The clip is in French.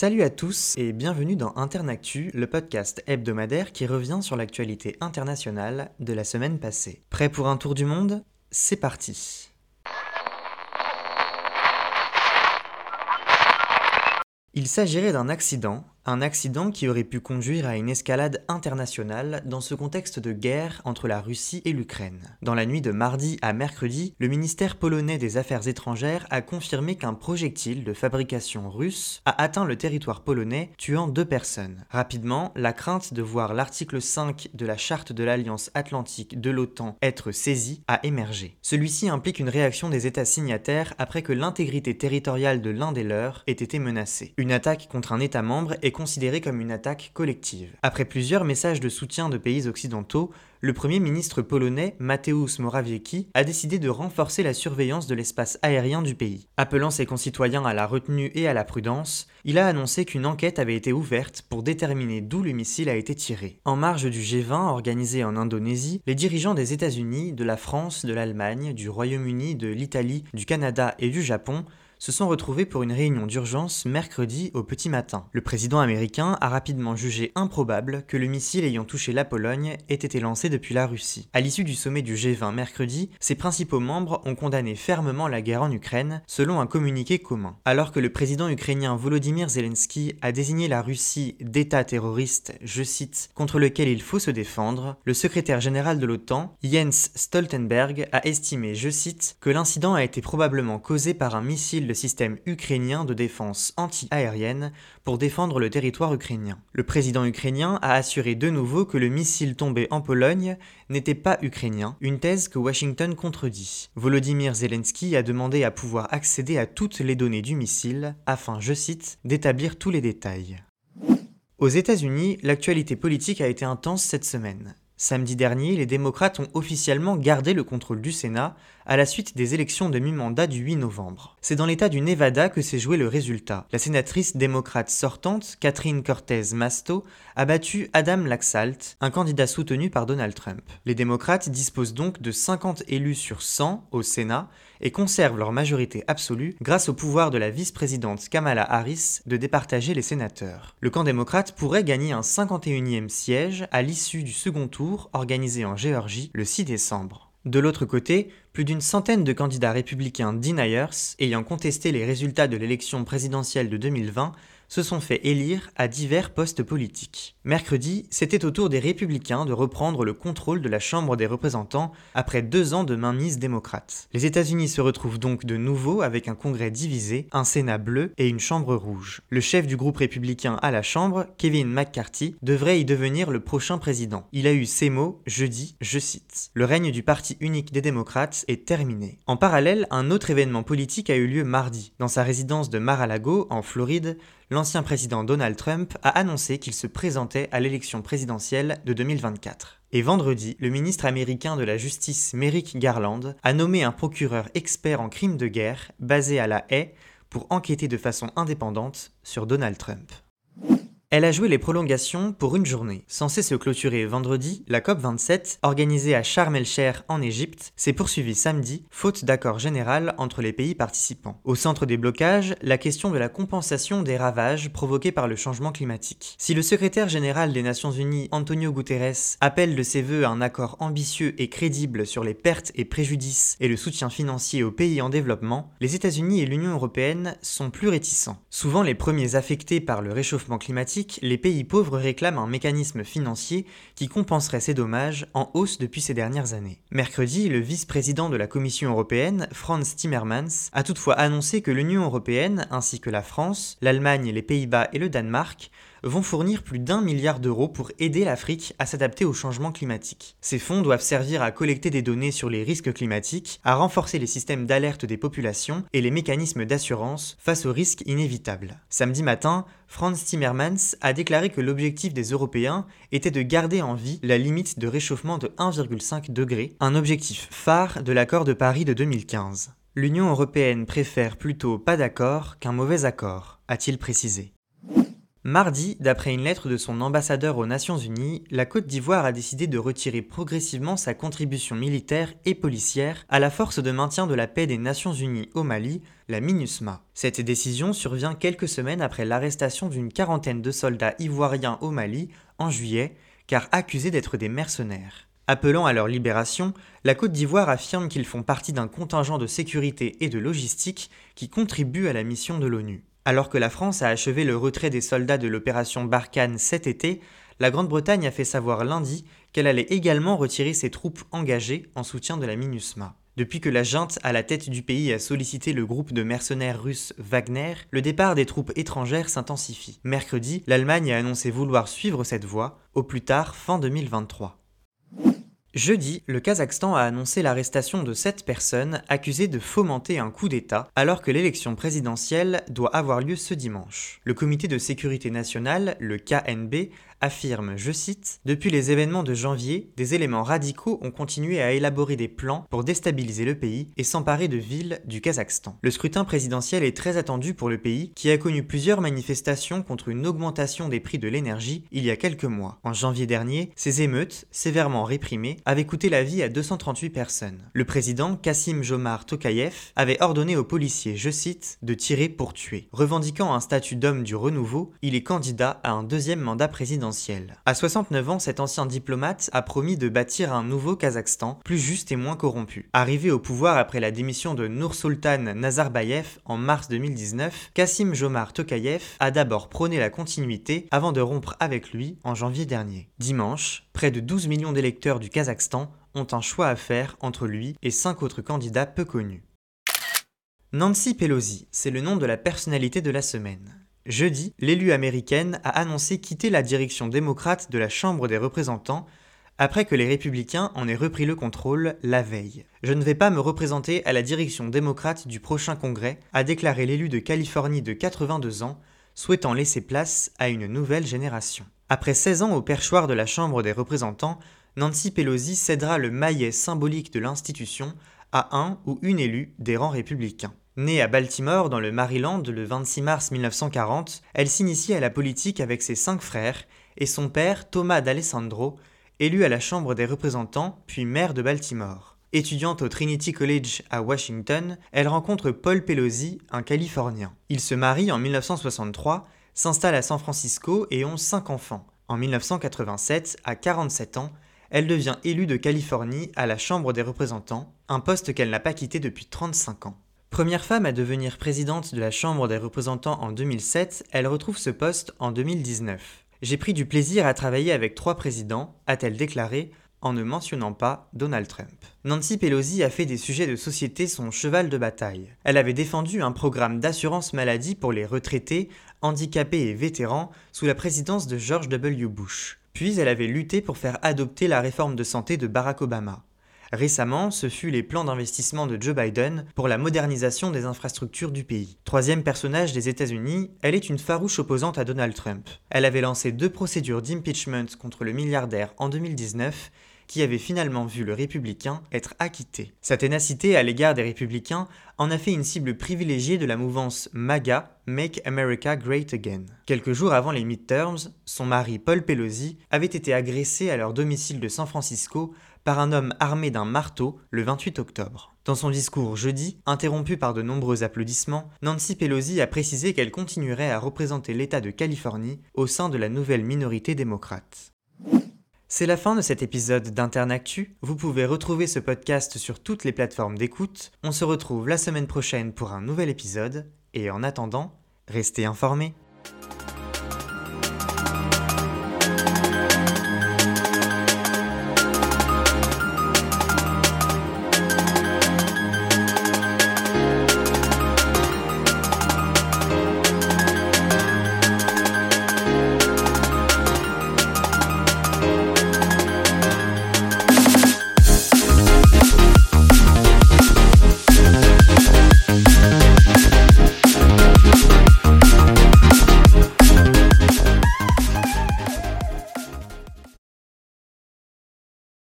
Salut à tous et bienvenue dans Internactu, le podcast hebdomadaire qui revient sur l'actualité internationale de la semaine passée. Prêt pour un tour du monde? C'est parti Il s'agirait d'un accident un accident qui aurait pu conduire à une escalade internationale dans ce contexte de guerre entre la Russie et l'Ukraine. Dans la nuit de mardi à mercredi, le ministère polonais des Affaires étrangères a confirmé qu'un projectile de fabrication russe a atteint le territoire polonais, tuant deux personnes. Rapidement, la crainte de voir l'article 5 de la charte de l'Alliance atlantique de l'OTAN être saisi a émergé. Celui-ci implique une réaction des États signataires après que l'intégrité territoriale de l'un des leurs ait été menacée. Une attaque contre un État membre est considéré comme une attaque collective. Après plusieurs messages de soutien de pays occidentaux, le Premier ministre polonais Mateusz Morawiecki a décidé de renforcer la surveillance de l'espace aérien du pays. Appelant ses concitoyens à la retenue et à la prudence, il a annoncé qu'une enquête avait été ouverte pour déterminer d'où le missile a été tiré. En marge du G20 organisé en Indonésie, les dirigeants des États-Unis, de la France, de l'Allemagne, du Royaume-Uni, de l'Italie, du Canada et du Japon se sont retrouvés pour une réunion d'urgence mercredi au petit matin. Le président américain a rapidement jugé improbable que le missile ayant touché la Pologne ait été lancé depuis la Russie. À l'issue du sommet du G20 mercredi, ses principaux membres ont condamné fermement la guerre en Ukraine, selon un communiqué commun. Alors que le président ukrainien Volodymyr Zelensky a désigné la Russie d'État terroriste, je cite, contre lequel il faut se défendre, le secrétaire général de l'OTAN, Jens Stoltenberg, a estimé, je cite, que l'incident a été probablement causé par un missile le système ukrainien de défense anti-aérienne pour défendre le territoire ukrainien. Le président ukrainien a assuré de nouveau que le missile tombé en Pologne n'était pas ukrainien, une thèse que Washington contredit. Volodymyr Zelensky a demandé à pouvoir accéder à toutes les données du missile afin, je cite, d'établir tous les détails. Aux États-Unis, l'actualité politique a été intense cette semaine. Samedi dernier, les démocrates ont officiellement gardé le contrôle du Sénat à la suite des élections de mi-mandat du 8 novembre. C'est dans l'état du Nevada que s'est joué le résultat. La sénatrice démocrate sortante, Catherine Cortez Masto, a battu Adam Laxalt, un candidat soutenu par Donald Trump. Les démocrates disposent donc de 50 élus sur 100 au Sénat et conservent leur majorité absolue grâce au pouvoir de la vice-présidente Kamala Harris de départager les sénateurs. Le camp démocrate pourrait gagner un 51e siège à l'issue du second tour organisé en Géorgie le 6 décembre. De l'autre côté, plus d'une centaine de candidats républicains deniers, ayant contesté les résultats de l'élection présidentielle de 2020, se sont fait élire à divers postes politiques. Mercredi, c'était au tour des républicains de reprendre le contrôle de la Chambre des représentants après deux ans de mainmise démocrate. Les États-Unis se retrouvent donc de nouveau avec un Congrès divisé, un Sénat bleu et une Chambre rouge. Le chef du groupe républicain à la Chambre, Kevin McCarthy, devrait y devenir le prochain président. Il a eu ces mots jeudi, je cite. Le règne du parti unique des démocrates est terminé. En parallèle, un autre événement politique a eu lieu mardi. Dans sa résidence de Mar-a-Lago, en Floride, l'ancien président Donald Trump a annoncé qu'il se présentait à l'élection présidentielle de 2024. Et vendredi, le ministre américain de la Justice Merrick Garland a nommé un procureur expert en crimes de guerre basé à la haie pour enquêter de façon indépendante sur Donald Trump. Elle a joué les prolongations pour une journée. Censée se clôturer vendredi, la COP27, organisée à Sharm el-Sheikh en Égypte, s'est poursuivie samedi, faute d'accord général entre les pays participants. Au centre des blocages, la question de la compensation des ravages provoqués par le changement climatique. Si le secrétaire général des Nations Unies, Antonio Guterres, appelle de ses voeux un accord ambitieux et crédible sur les pertes et préjudices et le soutien financier aux pays en développement, les États-Unis et l'Union européenne sont plus réticents. Souvent les premiers affectés par le réchauffement climatique les pays pauvres réclament un mécanisme financier qui compenserait ces dommages en hausse depuis ces dernières années. Mercredi, le vice-président de la Commission européenne, Franz Timmermans, a toutefois annoncé que l'Union européenne, ainsi que la France, l'Allemagne, les Pays-Bas et le Danemark, vont fournir plus d'un milliard d'euros pour aider l'Afrique à s'adapter au changement climatique. Ces fonds doivent servir à collecter des données sur les risques climatiques, à renforcer les systèmes d'alerte des populations et les mécanismes d'assurance face aux risques inévitables. Samedi matin, Franz Timmermans a déclaré que l'objectif des Européens était de garder en vie la limite de réchauffement de 1,5 degré, un objectif phare de l'accord de Paris de 2015. L'Union européenne préfère plutôt pas d'accord qu'un mauvais accord, a-t-il précisé. Mardi, d'après une lettre de son ambassadeur aux Nations Unies, la Côte d'Ivoire a décidé de retirer progressivement sa contribution militaire et policière à la force de maintien de la paix des Nations Unies au Mali, la MINUSMA. Cette décision survient quelques semaines après l'arrestation d'une quarantaine de soldats ivoiriens au Mali en juillet, car accusés d'être des mercenaires. Appelant à leur libération, la Côte d'Ivoire affirme qu'ils font partie d'un contingent de sécurité et de logistique qui contribue à la mission de l'ONU. Alors que la France a achevé le retrait des soldats de l'opération Barkhane cet été, la Grande-Bretagne a fait savoir lundi qu'elle allait également retirer ses troupes engagées en soutien de la MINUSMA. Depuis que la junte à la tête du pays a sollicité le groupe de mercenaires russes Wagner, le départ des troupes étrangères s'intensifie. Mercredi, l'Allemagne a annoncé vouloir suivre cette voie, au plus tard fin 2023. Jeudi, le Kazakhstan a annoncé l'arrestation de sept personnes accusées de fomenter un coup d'État alors que l'élection présidentielle doit avoir lieu ce dimanche. Le Comité de sécurité nationale, le KNB, affirme, je cite, Depuis les événements de janvier, des éléments radicaux ont continué à élaborer des plans pour déstabiliser le pays et s'emparer de villes du Kazakhstan. Le scrutin présidentiel est très attendu pour le pays qui a connu plusieurs manifestations contre une augmentation des prix de l'énergie il y a quelques mois. En janvier dernier, ces émeutes, sévèrement réprimées, avaient coûté la vie à 238 personnes. Le président Kassim Jomar Tokayev avait ordonné aux policiers, je cite, de tirer pour tuer. Revendiquant un statut d'homme du renouveau, il est candidat à un deuxième mandat présidentiel à 69 ans, cet ancien diplomate a promis de bâtir un nouveau Kazakhstan, plus juste et moins corrompu. Arrivé au pouvoir après la démission de Nur-Sultan Nazarbayev en mars 2019, Kassim Jomar Tokayev a d'abord prôné la continuité avant de rompre avec lui en janvier dernier. Dimanche, près de 12 millions d'électeurs du Kazakhstan ont un choix à faire entre lui et cinq autres candidats peu connus. Nancy Pelosi, c'est le nom de la personnalité de la semaine. Jeudi, l'élue américaine a annoncé quitter la direction démocrate de la Chambre des représentants après que les républicains en aient repris le contrôle la veille. Je ne vais pas me représenter à la direction démocrate du prochain congrès, a déclaré l'élu de Californie de 82 ans, souhaitant laisser place à une nouvelle génération. Après 16 ans au perchoir de la Chambre des représentants, Nancy Pelosi cédera le maillet symbolique de l'institution à un ou une élue des rangs républicains. Née à Baltimore, dans le Maryland, le 26 mars 1940, elle s'initie à la politique avec ses cinq frères et son père, Thomas d'Alessandro, élu à la Chambre des représentants, puis maire de Baltimore. Étudiante au Trinity College à Washington, elle rencontre Paul Pelosi, un Californien. Ils se marient en 1963, s'installent à San Francisco et ont cinq enfants. En 1987, à 47 ans, elle devient élue de Californie à la Chambre des représentants, un poste qu'elle n'a pas quitté depuis 35 ans. Première femme à devenir présidente de la Chambre des représentants en 2007, elle retrouve ce poste en 2019. J'ai pris du plaisir à travailler avec trois présidents, a-t-elle déclaré, en ne mentionnant pas Donald Trump. Nancy Pelosi a fait des sujets de société son cheval de bataille. Elle avait défendu un programme d'assurance maladie pour les retraités, handicapés et vétérans sous la présidence de George W. Bush. Puis elle avait lutté pour faire adopter la réforme de santé de Barack Obama. Récemment, ce fut les plans d'investissement de Joe Biden pour la modernisation des infrastructures du pays. Troisième personnage des États-Unis, elle est une farouche opposante à Donald Trump. Elle avait lancé deux procédures d'impeachment contre le milliardaire en 2019 qui avait finalement vu le républicain être acquitté. Sa ténacité à l'égard des républicains en a fait une cible privilégiée de la mouvance MAGA, Make America Great Again. Quelques jours avant les midterms, son mari Paul Pelosi avait été agressé à leur domicile de San Francisco par un homme armé d'un marteau le 28 octobre. Dans son discours jeudi, interrompu par de nombreux applaudissements, Nancy Pelosi a précisé qu'elle continuerait à représenter l'État de Californie au sein de la nouvelle minorité démocrate. C'est la fin de cet épisode d'Internactu. Vous pouvez retrouver ce podcast sur toutes les plateformes d'écoute. On se retrouve la semaine prochaine pour un nouvel épisode. Et en attendant, restez informés.